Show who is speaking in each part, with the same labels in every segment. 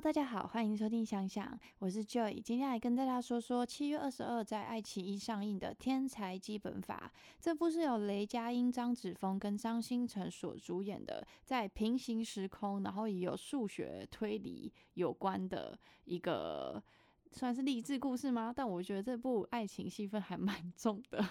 Speaker 1: 大家好，欢迎收听想想，我是 Joy，今天来跟大家说说七月二十二在爱奇艺上映的《天才基本法》。这部是由雷佳音、张子枫跟张新成所主演的，在平行时空，然后也有数学推理有关的一个算是励志故事吗？但我觉得这部爱情戏份还蛮重的。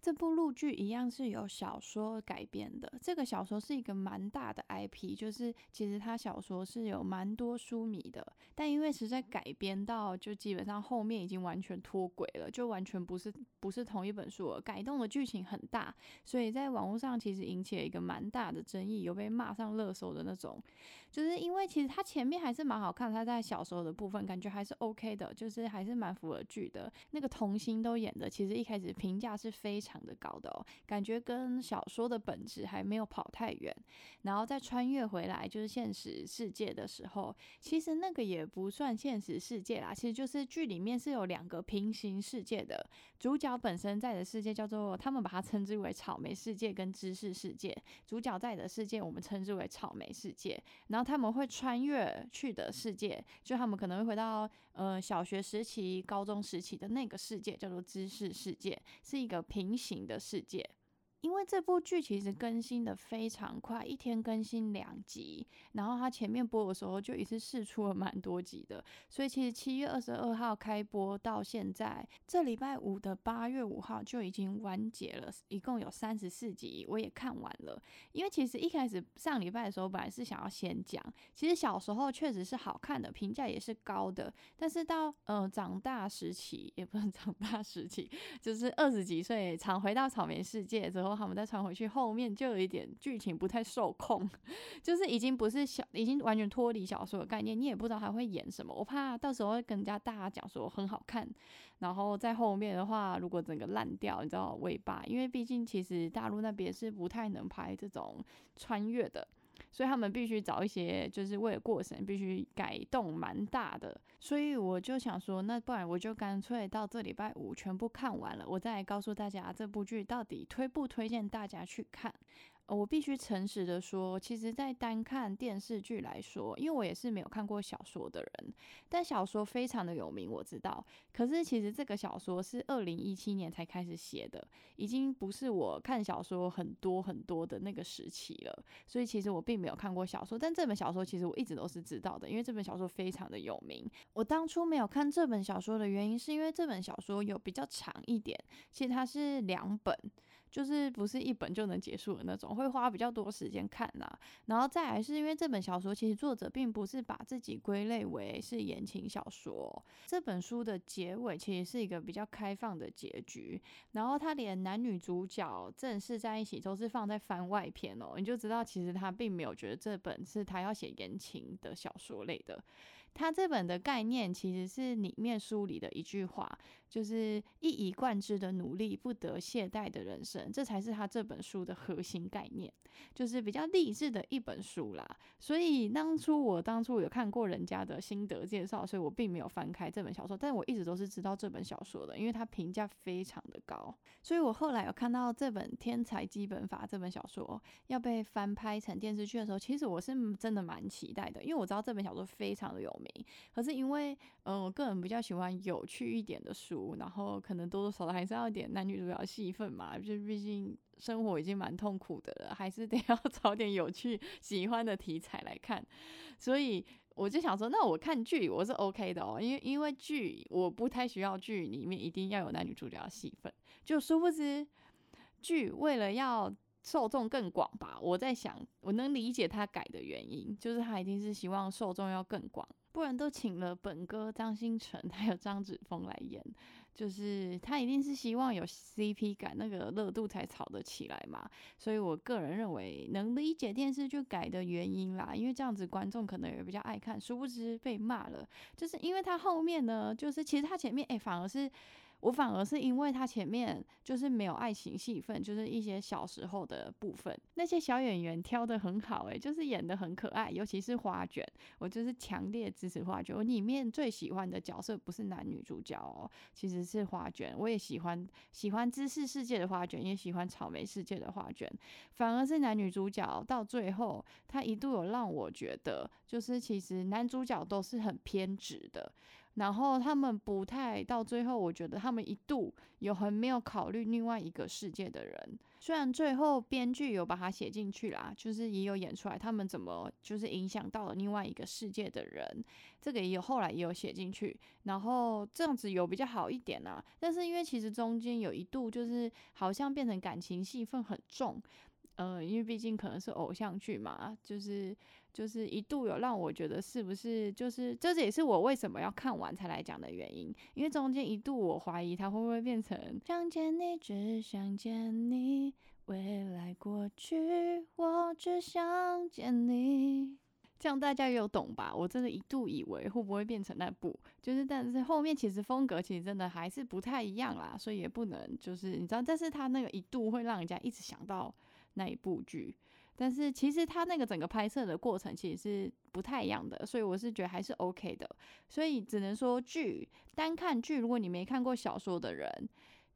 Speaker 1: 这部录剧一样是由小说改编的。这个小说是一个蛮大的 IP，就是其实它小说是有蛮多书迷的，但因为实在改编到就基本上后面已经完全脱轨了，就完全不是不是同一本书了，改动的剧情很大，所以在网络上其实引起了一个蛮大的争议，有被骂上热搜的那种。就是因为其实它前面还是蛮好看，它在小说的部分感觉还是 OK 的，就是还是蛮符合剧的。那个童星都演的，其实一开始评价是非常。常的高的哦，感觉跟小说的本质还没有跑太远，然后再穿越回来就是现实世界的时候，其实那个也不算现实世界啦，其实就是剧里面是有两个平行世界的，主角本身在的世界叫做他们把它称之为草莓世界跟知识世界，主角在的世界我们称之为草莓世界，然后他们会穿越去的世界，就他们可能会回到呃小学时期、高中时期的那个世界，叫做知识世界，是一个平。型的世界。因为这部剧其实更新的非常快，一天更新两集，然后它前面播的时候就一次试出了蛮多集的，所以其实七月二十二号开播到现在，这礼拜五的八月五号就已经完结了，一共有三十四集，我也看完了。因为其实一开始上礼拜的时候，本来是想要先讲，其实小时候确实是好看的，评价也是高的，但是到呃长大时期，也不能长大时期，就是二十几岁，常回到草莓世界之后。他们再传回去，后面就有一点剧情不太受控，就是已经不是小，已经完全脱离小说的概念，你也不知道他会演什么。我怕到时候会跟人家大家讲说很好看，然后在后面的话，如果整个烂掉，你知道尾巴，因为毕竟其实大陆那边是不太能拍这种穿越的。所以他们必须找一些，就是为了过审，必须改动蛮大的。所以我就想说，那不然我就干脆到这礼拜五全部看完了，我再告诉大家这部剧到底推不推荐大家去看。我必须诚实的说，其实，在单看电视剧来说，因为我也是没有看过小说的人，但小说非常的有名，我知道。可是，其实这个小说是二零一七年才开始写的，已经不是我看小说很多很多的那个时期了。所以，其实我并没有看过小说，但这本小说其实我一直都是知道的，因为这本小说非常的有名。我当初没有看这本小说的原因，是因为这本小说有比较长一点，其实它是两本，就是不是一本就能结束的那种。会花比较多时间看呐，然后再来是因为这本小说其实作者并不是把自己归类为是言情小说，这本书的结尾其实是一个比较开放的结局，然后他连男女主角正式在一起都是放在番外篇哦，你就知道其实他并没有觉得这本是他要写言情的小说类的，他这本的概念其实是里面书里的一句话，就是一以贯之的努力不得懈怠的人生，这才是他这本书的核心概。念就是比较励志的一本书啦，所以当初我当初有看过人家的心得介绍，所以我并没有翻开这本小说，但我一直都是知道这本小说的，因为它评价非常的高，所以我后来有看到这本《天才基本法》这本小说要被翻拍成电视剧的时候，其实我是真的蛮期待的，因为我知道这本小说非常的有名，可是因为嗯，我个人比较喜欢有趣一点的书，然后可能多多少少还是要点男女主角戏份嘛，就毕竟。生活已经蛮痛苦的了，还是得 要找点有趣、喜欢的题材来看。所以我就想说，那我看剧我是 OK 的哦，因为因为剧我不太需要剧里面一定要有男女主角戏份。就殊不知，剧为了要受众更广吧，我在想，我能理解他改的原因，就是他一定是希望受众要更广。不然都请了本哥张新成 还有张子枫来演，就是他一定是希望有 CP 感，那个热度才炒得起来嘛。所以我个人认为能理解电视剧改的原因啦，因为这样子观众可能也比较爱看。殊不知被骂了，就是因为他后面呢，就是其实他前面哎反而是。我反而是因为他前面就是没有爱情戏份，就是一些小时候的部分，那些小演员挑的很好，诶，就是演的很可爱，尤其是花卷，我就是强烈支持花卷。我里面最喜欢的角色不是男女主角哦，其实是花卷。我也喜欢喜欢知识世界的花卷，也喜欢草莓世界的花卷，反而是男女主角到最后，他一度有让我觉得，就是其实男主角都是很偏执的。然后他们不太到最后，我觉得他们一度有很没有考虑另外一个世界的人。虽然最后编剧有把它写进去啦，就是也有演出来，他们怎么就是影响到了另外一个世界的人，这个也有后来也有写进去。然后这样子有比较好一点啊，但是因为其实中间有一度就是好像变成感情戏份很重，呃，因为毕竟可能是偶像剧嘛，就是。就是一度有让我觉得是不是就是这也是我为什么要看完才来讲的原因，因为中间一度我怀疑它会不会变成想见你只想见你，未来过去我只想见你，这样大家也有懂吧？我真的一度以为会不会变成那部，就是但是后面其实风格其实真的还是不太一样啦，所以也不能就是你知道，但是他那个一度会让人家一直想到那一部剧。但是其实他那个整个拍摄的过程其实是不太一样的，所以我是觉得还是 OK 的。所以只能说剧单看剧，如果你没看过小说的人，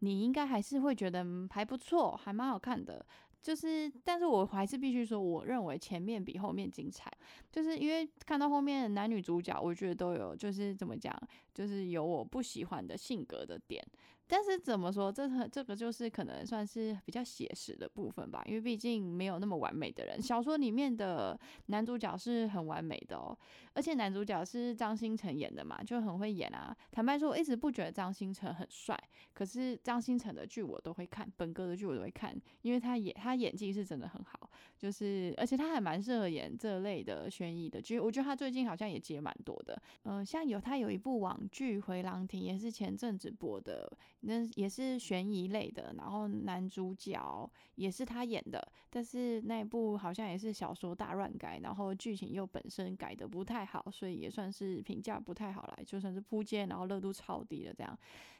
Speaker 1: 你应该还是会觉得还不错，还蛮好看的。就是，但是我还是必须说，我认为前面比后面精彩，就是因为看到后面男女主角，我觉得都有就是怎么讲，就是有我不喜欢的性格的点。但是怎么说，这个这个就是可能算是比较写实的部分吧，因为毕竟没有那么完美的人。小说里面的男主角是很完美的哦，而且男主角是张新成演的嘛，就很会演啊。坦白说，我一直不觉得张新成很帅，可是张新成的剧我都会看，本哥的剧我都会看，因为他演他演技是真的很好，就是而且他还蛮适合演这类的悬疑的剧。我觉得他最近好像也接蛮多的，嗯，像有他有一部网剧《回廊亭》，也是前阵子播的。那也是悬疑类的，然后男主角也是他演的，但是那部好像也是小说大乱改，然后剧情又本身改的不太好，所以也算是评价不太好来，就算是扑街，然后热度超低的这样。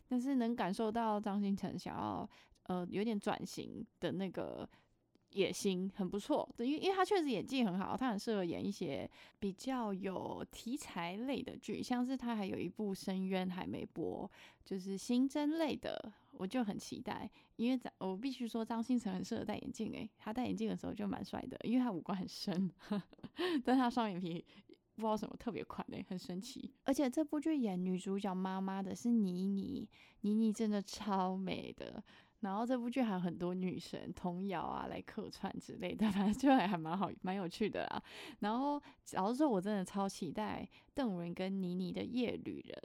Speaker 1: 但是能感受到张新成想要呃有点转型的那个。野心很不错，对，因为因为他确实演技很好，他很适合演一些比较有题材类的剧，像是他还有一部《深渊》还没播，就是刑侦类的，我就很期待。因为张，我必须说张新成很适合戴眼镜，诶，他戴眼镜的时候就蛮帅的，因为他五官很深，但他双眼皮不知道什么特别款诶，很神奇。而且这部剧演女主角妈妈的是倪妮，倪妮真的超美的。然后这部剧还有很多女神童谣啊来客串之类的，反正就还还蛮好，蛮有趣的啦。然后，老实说，我真的超期待邓伦跟倪妮的《夜旅人》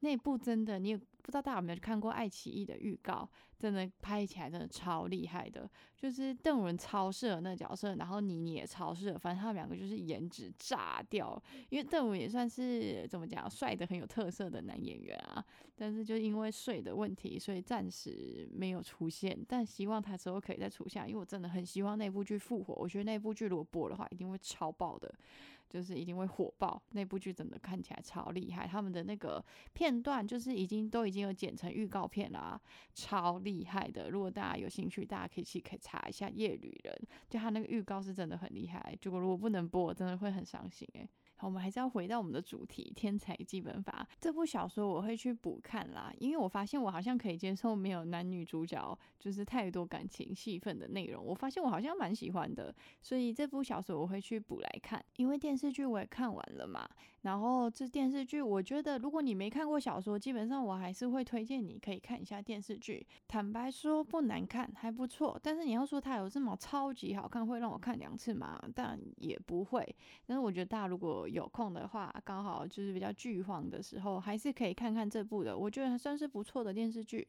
Speaker 1: 那部，真的你也。不知道大家有没有看过爱奇艺的预告，真的拍起来真的超厉害的，就是邓伦超适合那个角色，然后倪妮也超适合，反正他们两个就是颜值炸掉。因为邓伦也算是怎么讲，帅的很有特色的男演员啊，但是就因为睡的问题，所以暂时没有出现。但希望他之后可以再出现，因为我真的很希望那部剧复活。我觉得那部剧如果播的话，一定会超爆的。就是一定会火爆，那部剧真的看起来超厉害，他们的那个片段就是已经都已经有剪成预告片了，超厉害的。如果大家有兴趣，大家可以去可以查一下《夜旅人》，就他那个预告是真的很厉害。结果如果不能播，真的会很伤心诶。我们还是要回到我们的主题《天才基本法》这部小说，我会去补看啦，因为我发现我好像可以接受没有男女主角就是太多感情戏份的内容，我发现我好像蛮喜欢的，所以这部小说我会去补来看。因为电视剧我也看完了嘛，然后这电视剧我觉得如果你没看过小说，基本上我还是会推荐你可以看一下电视剧。坦白说不难看，还不错，但是你要说它有这么超级好看，会让我看两次吗？但也不会。但是我觉得大家如果有空的话，刚好就是比较剧荒的时候，还是可以看看这部的，我觉得还算是不错的电视剧。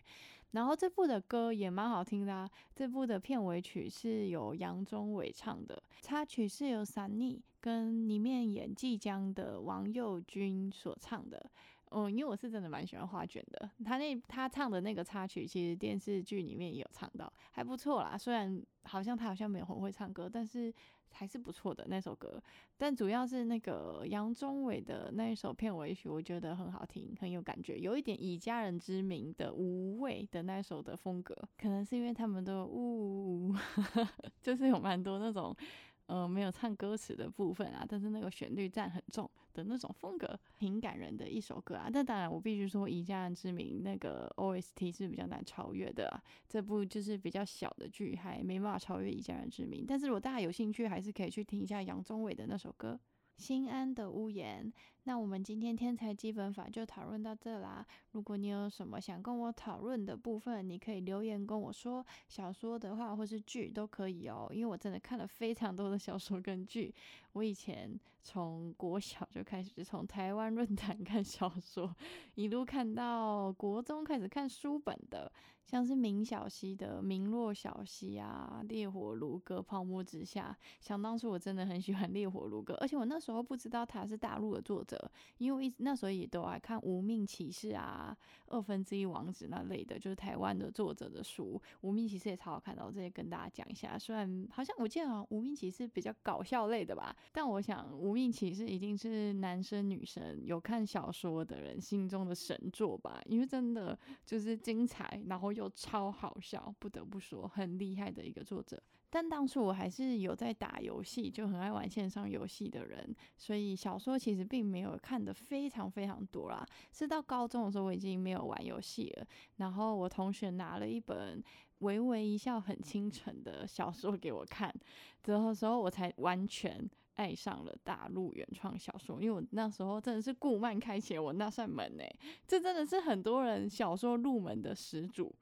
Speaker 1: 然后这部的歌也蛮好听的啊，这部的片尾曲是由杨宗纬唱的，插曲是由 Sunny 跟里面演即将的王佑君所唱的。嗯，因为我是真的蛮喜欢花卷的，他那他唱的那个插曲，其实电视剧里面也有唱到，还不错啦。虽然好像他好像没有很会唱歌，但是还是不错的那首歌。但主要是那个杨宗纬的那一首片尾曲，我觉得很好听，很有感觉，有一点以家人之名的无畏的那首的风格，可能是因为他们都呜，就是有蛮多那种。呃，没有唱歌词的部分啊，但是那个旋律占很重的那种风格，挺感人的一首歌啊。但当然，我必须说，以家人之名那个 OST 是比较难超越的啊。这部就是比较小的剧，还没办法超越以家人之名。但是如果大家有兴趣，还是可以去听一下杨宗纬的那首歌《心安的屋檐》。那我们今天天才基本法就讨论到这啦。如果你有什么想跟我讨论的部分，你可以留言跟我说。小说的话或是剧都可以哦，因为我真的看了非常多的小说跟剧。我以前从国小就开始从台湾论坛看小说，一路看到国中开始看书本的，像是明小溪的《明落小溪》啊，《烈火如歌》《泡沫之夏》。想当初我真的很喜欢《烈火如歌》，而且我那时候不知道他是大陆的作者。因为我一直那时候也都爱看《无命骑士》啊，《二分之一王子》那类的，就是台湾的作者的书，《无命骑士》也超好看的，我这里跟大家讲一下。虽然好像我记得好像《无命骑士》比较搞笑类的吧，但我想《无命骑士》一定是男生女生有看小说的人心中的神作吧，因为真的就是精彩，然后又超好笑，不得不说很厉害的一个作者。但当初我还是有在打游戏，就很爱玩线上游戏的人，所以小说其实并没有看的非常非常多啦。是到高中的时候，我已经没有玩游戏了。然后我同学拿了一本《微微一笑很倾城》的小说给我看，之后时候我才完全爱上了大陆原创小说，因为我那时候真的是顾漫开启了我那扇门诶，这真的是很多人小说入门的始祖。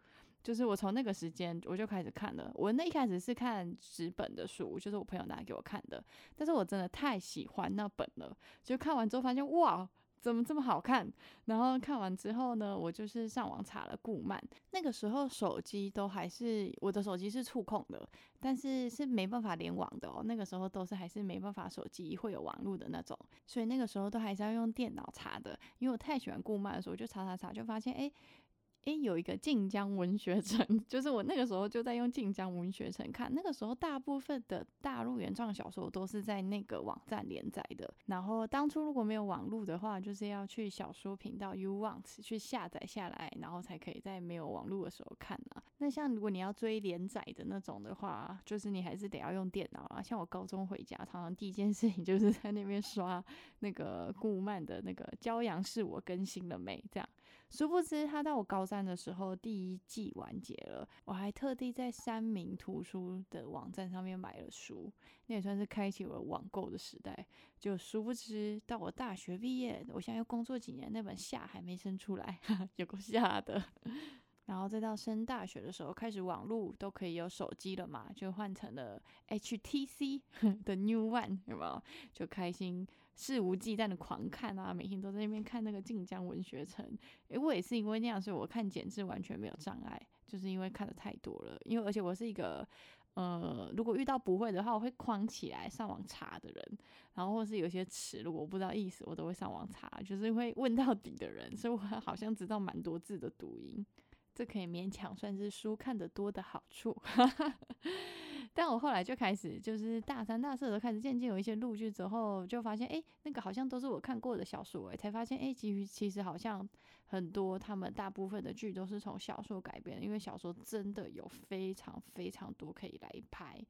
Speaker 1: 就是我从那个时间我就开始看了，我那一开始是看纸本的书，就是我朋友拿给我看的，但是我真的太喜欢那本了，就看完之后发现哇，怎么这么好看？然后看完之后呢，我就是上网查了顾漫，那个时候手机都还是我的手机是触控的，但是是没办法连网的哦，那个时候都是还是没办法手机会有网络的那种，所以那个时候都还是要用电脑查的，因为我太喜欢顾漫的时候，我就查查查，就发现哎。诶，有一个晋江文学城，就是我那个时候就在用晋江文学城看。那个时候大部分的大陆原创小说都是在那个网站连载的。然后当初如果没有网络的话，就是要去小说频道 u w a n t 去下载下来，然后才可以在没有网络的时候看啊。那像如果你要追连载的那种的话，就是你还是得要用电脑啊。像我高中回家，常常第一件事情就是在那边刷那个顾漫的那个《骄阳是我更新了没》这样。殊不知，他到我高三的时候，第一季完结了。我还特地在三明图书的网站上面买了书，那也算是开启了网购的时代。就殊不知，到我大学毕业，我现在又工作几年，那本夏还没生出来，有够吓的。然后再到升大学的时候，开始网络都可以有手机了嘛，就换成了 HTC 的 New One，有没有？就开心。肆无忌惮的狂看啊，每天都在那边看那个晋江文学城。诶，我也是因为那样，所以我看简字完全没有障碍，就是因为看的太多了。因为而且我是一个，呃，如果遇到不会的话，我会框起来上网查的人。然后或是有些词，如果我不知道意思，我都会上网查，就是会问到底的人。所以我好像知道蛮多字的读音。这可以勉强算是书看得多的好处，但我后来就开始，就是大三、大四都开始渐渐有一些录剧之后，就发现，哎，那个好像都是我看过的小说，哎，才发现，哎，其实其实好像很多他们大部分的剧都是从小说改编，因为小说真的有非常非常多可以来拍。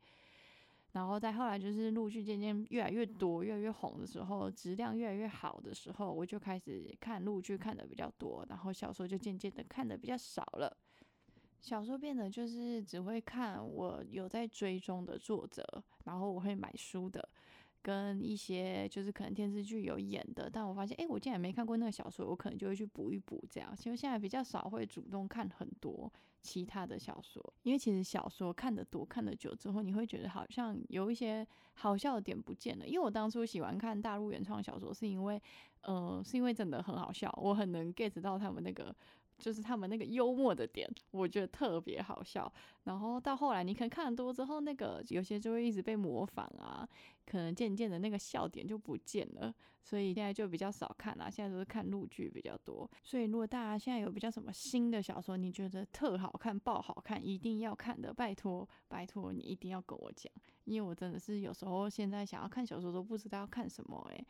Speaker 1: 然后再后来就是陆续渐渐越来越多、越来越红的时候，质量越来越好的时候，我就开始看陆剧看的比较多，然后小说就渐渐的看的比较少了。小说变得就是只会看我有在追踪的作者，然后我会买书的。跟一些就是可能电视剧有演的，但我发现，哎，我竟然没看过那个小说，我可能就会去补一补这样。其实现在比较少会主动看很多其他的小说，因为其实小说看得多、看得久之后，你会觉得好像有一些好笑的点不见了。因为我当初喜欢看大陆原创小说，是因为，呃，是因为真的很好笑，我很能 get 到他们那个。就是他们那个幽默的点，我觉得特别好笑。然后到后来，你可能看多之后，那个有些就会一直被模仿啊，可能渐渐的那个笑点就不见了。所以现在就比较少看啦，现在都是看陆剧比较多。所以如果大家现在有比较什么新的小说，你觉得特好看、爆好看，一定要看的，拜托拜托你一定要跟我讲，因为我真的是有时候现在想要看小说都不知道要看什么，诶，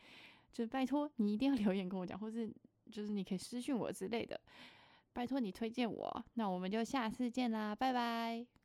Speaker 1: 就拜托你一定要留言跟我讲，或是就是你可以私信我之类的。拜托你推荐我，那我们就下次见啦，拜拜。